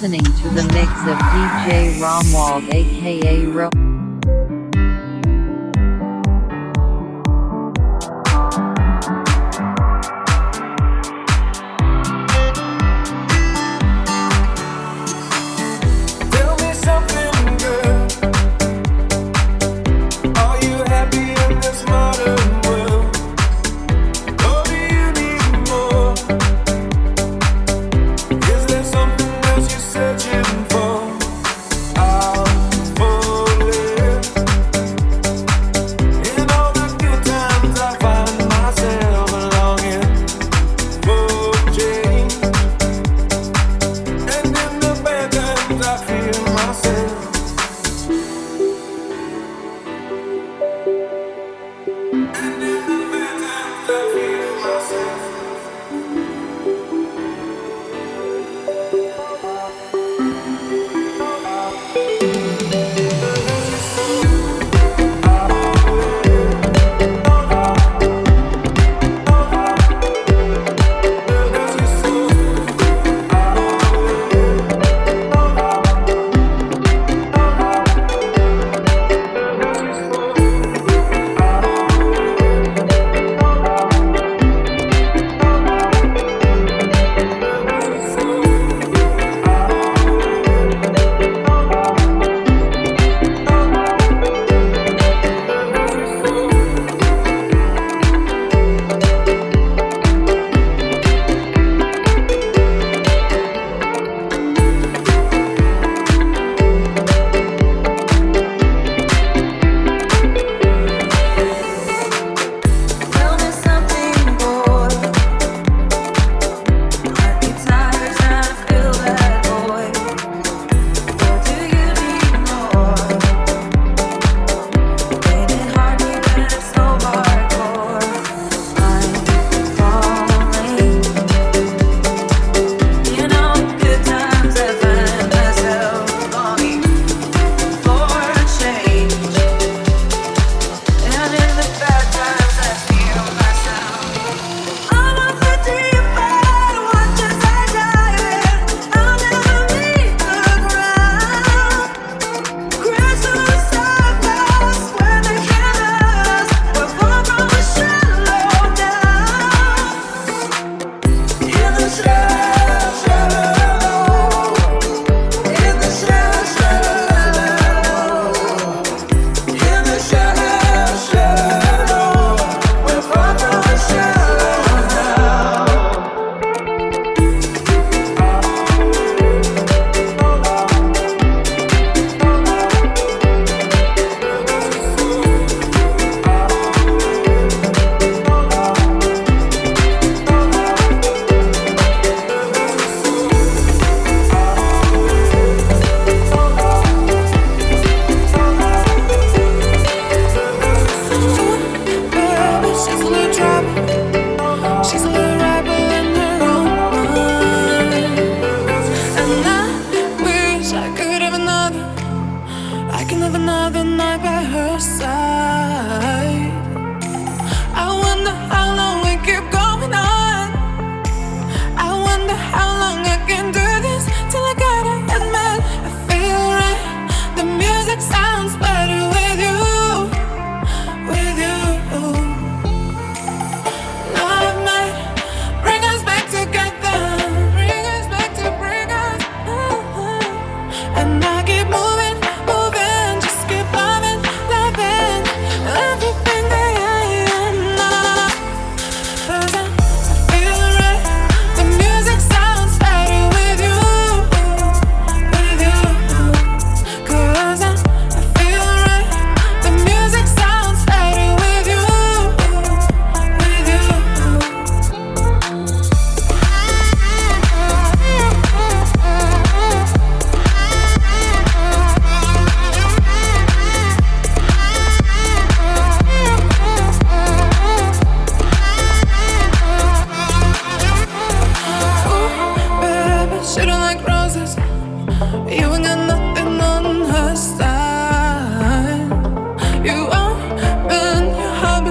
listening to the mix of DJ Romwald aka Ro.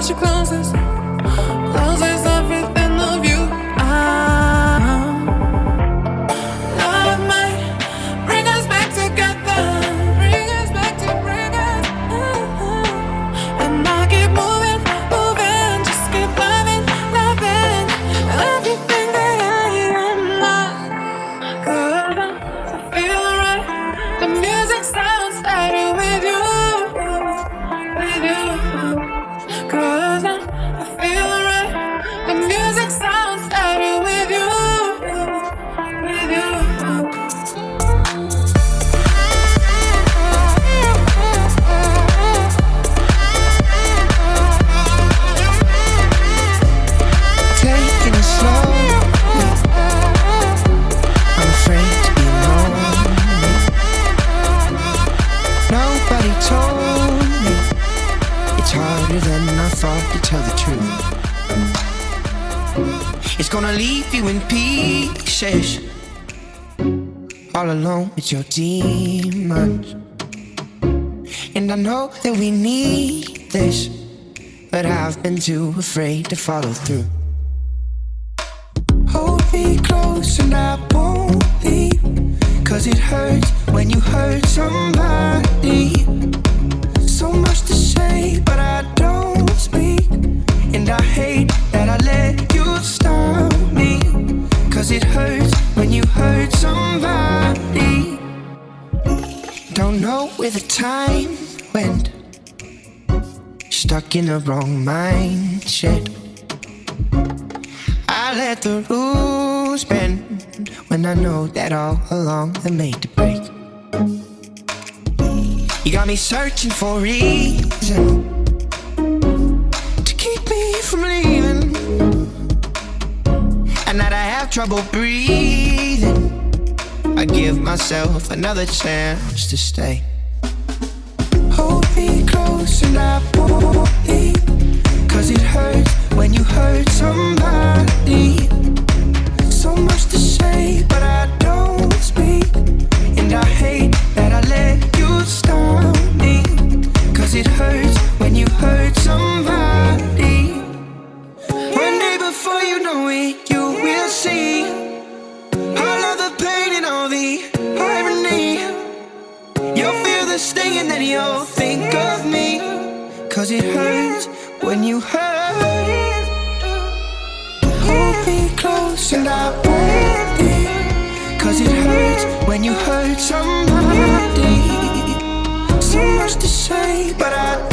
that you're. To tell the truth. It's gonna leave you in pieces, all alone with your demons. And I know that we need this, but I've been too afraid to follow through. Hold me close and I won't leave, cause it hurts when you hurt somebody. So much to say, but I I hate that I let you stop me. Cause it hurts when you hurt somebody. Don't know where the time went. Stuck in the wrong mindset. I let the rules bend when I know that all along they're made to break. You got me searching for a reason to keep me from leaving, and that I have trouble breathing. I give myself another chance to stay. Hold me close and I won't leave. Cause it hurts when you hurt somebody. So much to say, but I Cause it hurts when you hurt. Hold me close and I won't. Cause it hurts when you hurt somebody. So much to say, but I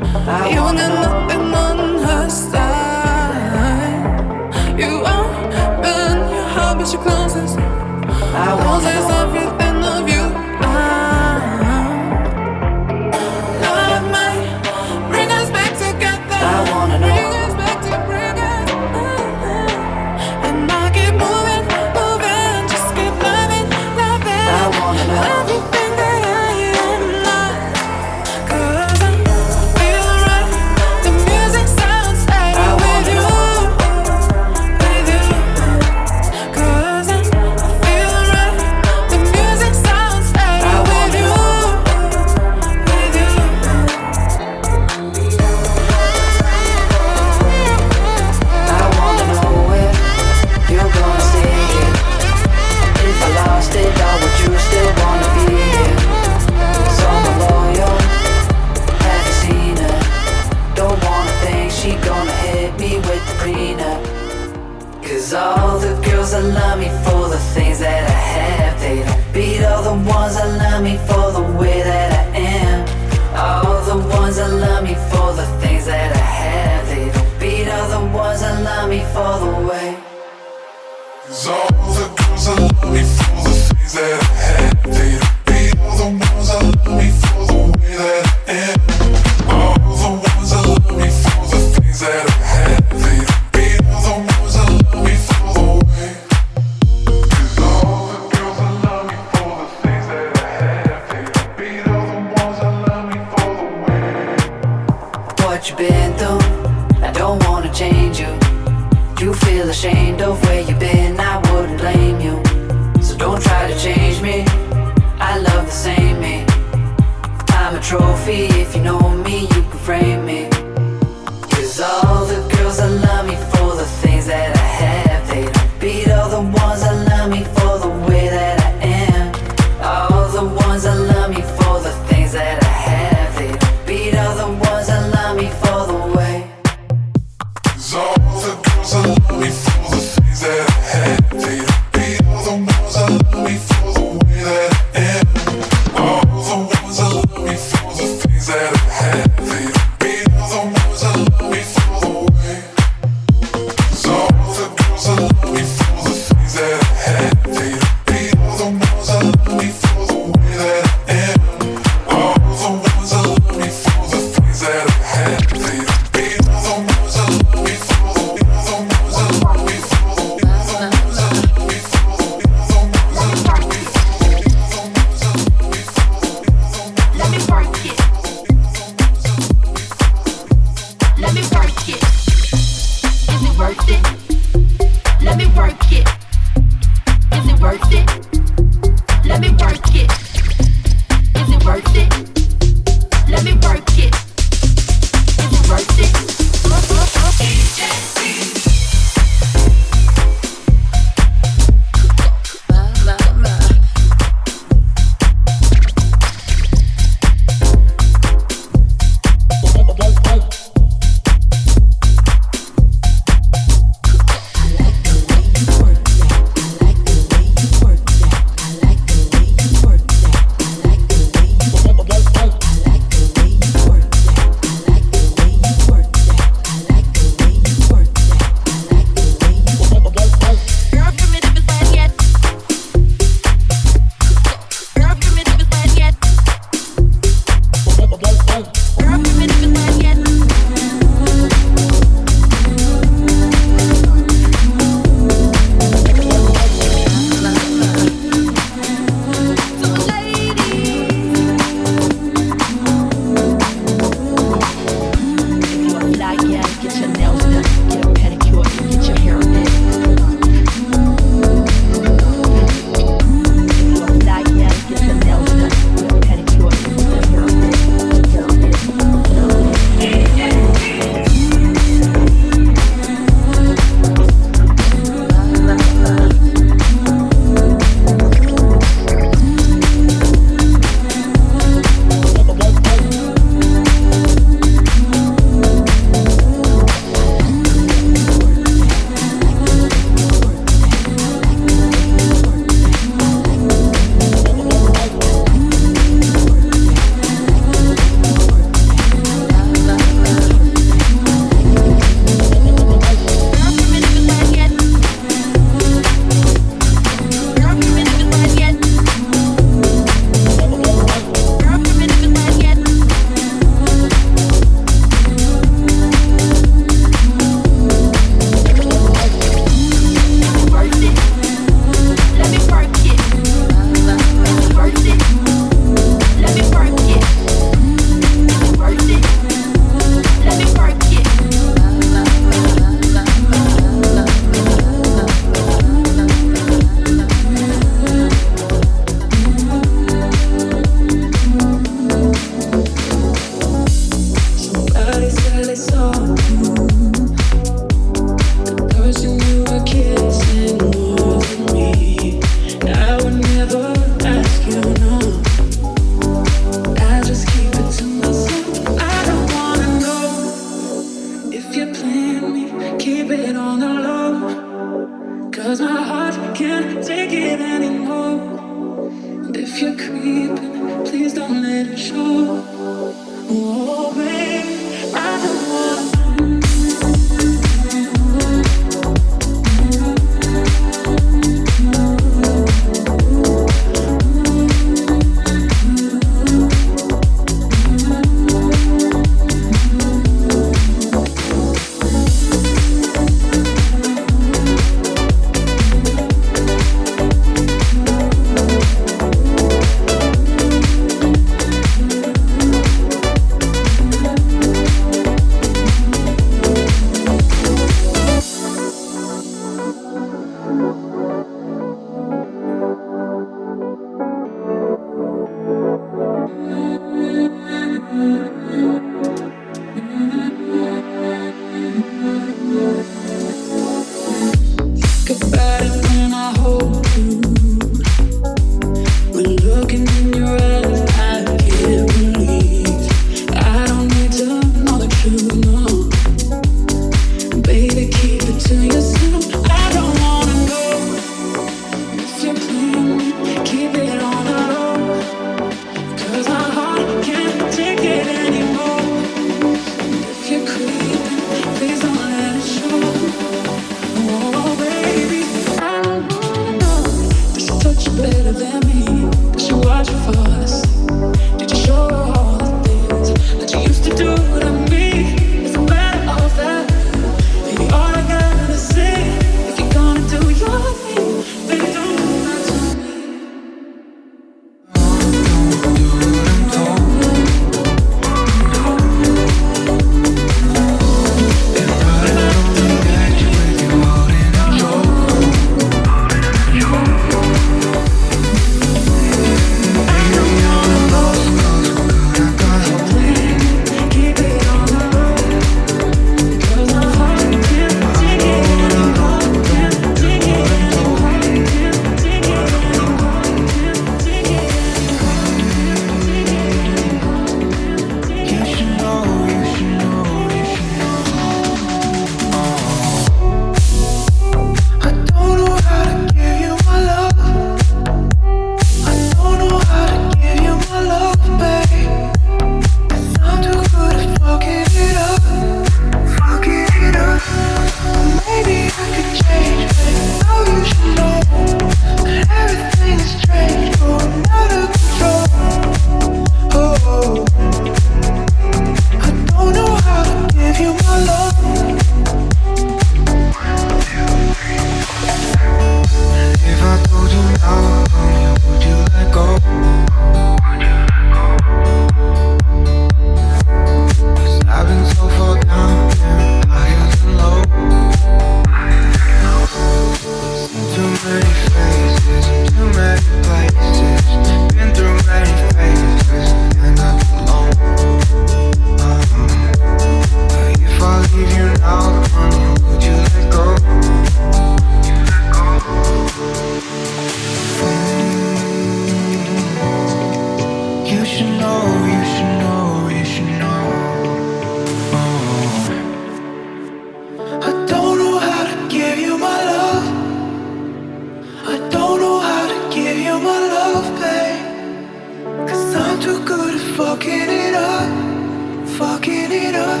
fucking it up, fucking it up.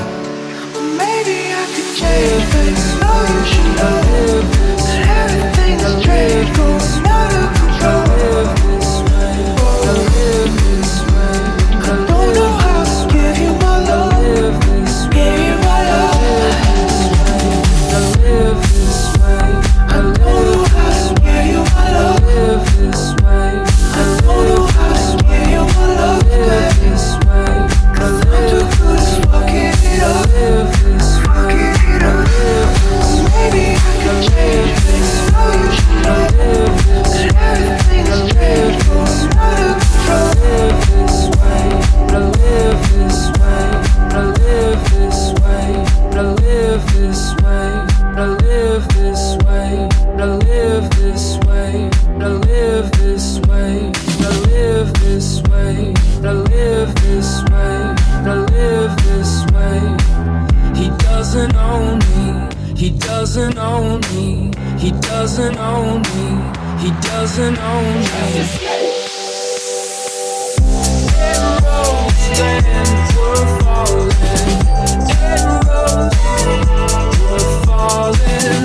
Well, maybe I could change, but I know you should know that everything's strange. doesn't own me. He doesn't own me. He doesn't own me. Arrows stand for falling. Arrows for falling.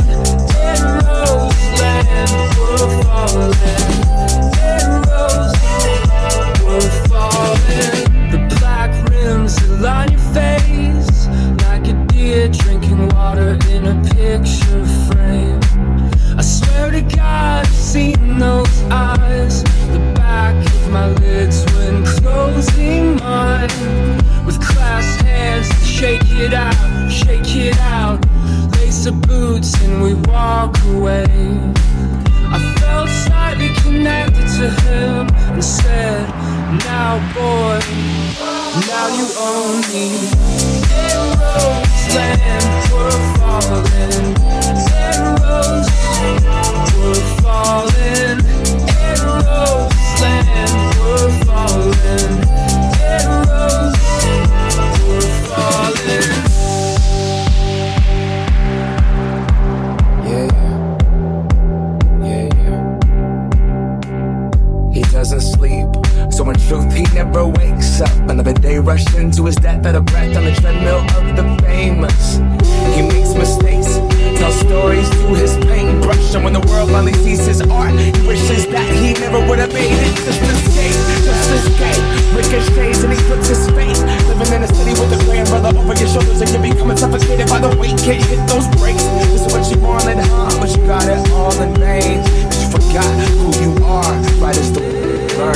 Arrows stand for falling. it out, shake it out. Lace the boots and we walk away. I felt slightly connected to him and said, Now, boy, now you own me. In Roseland, we're falling.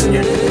London.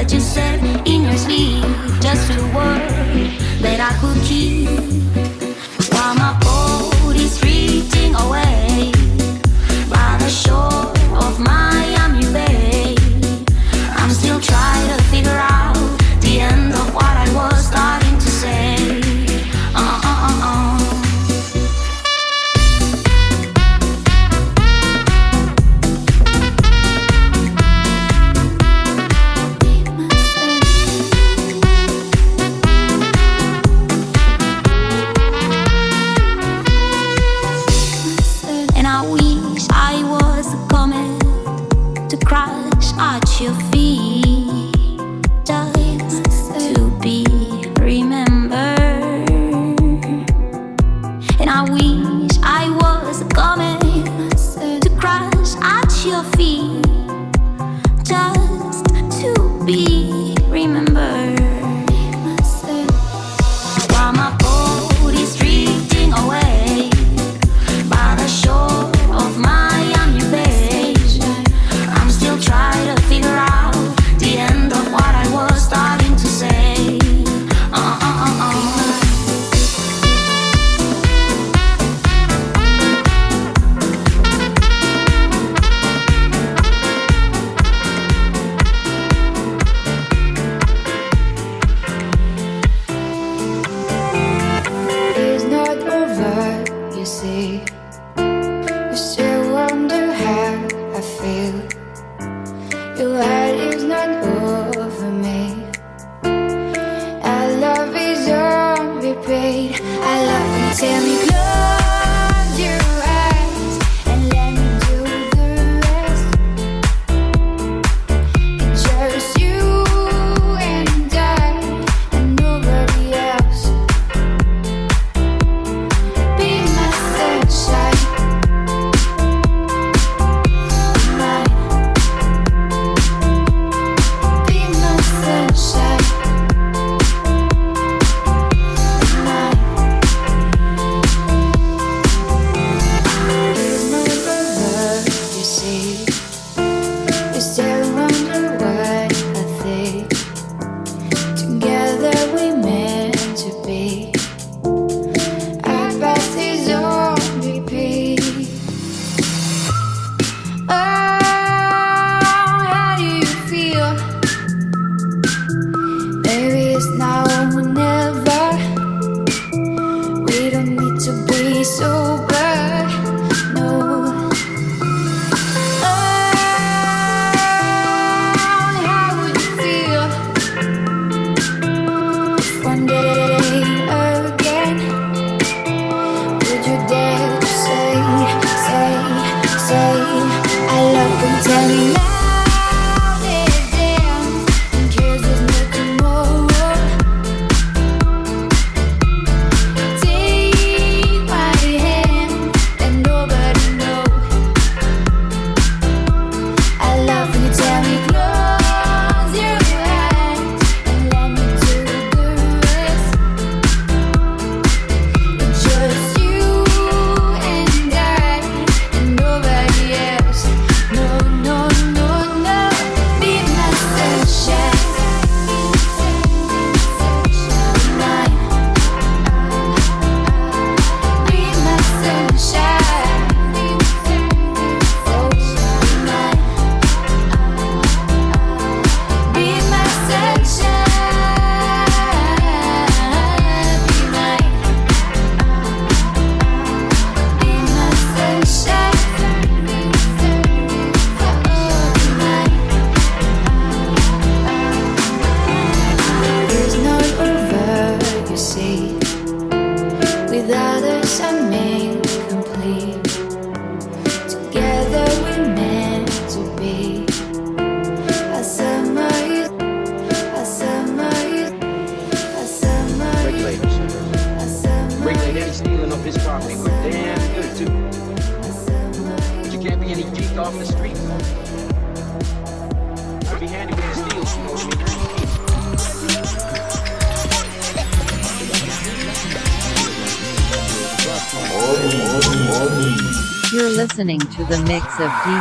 that you said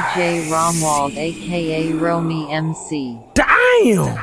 DJ Romwald aka Romy MC. Damn!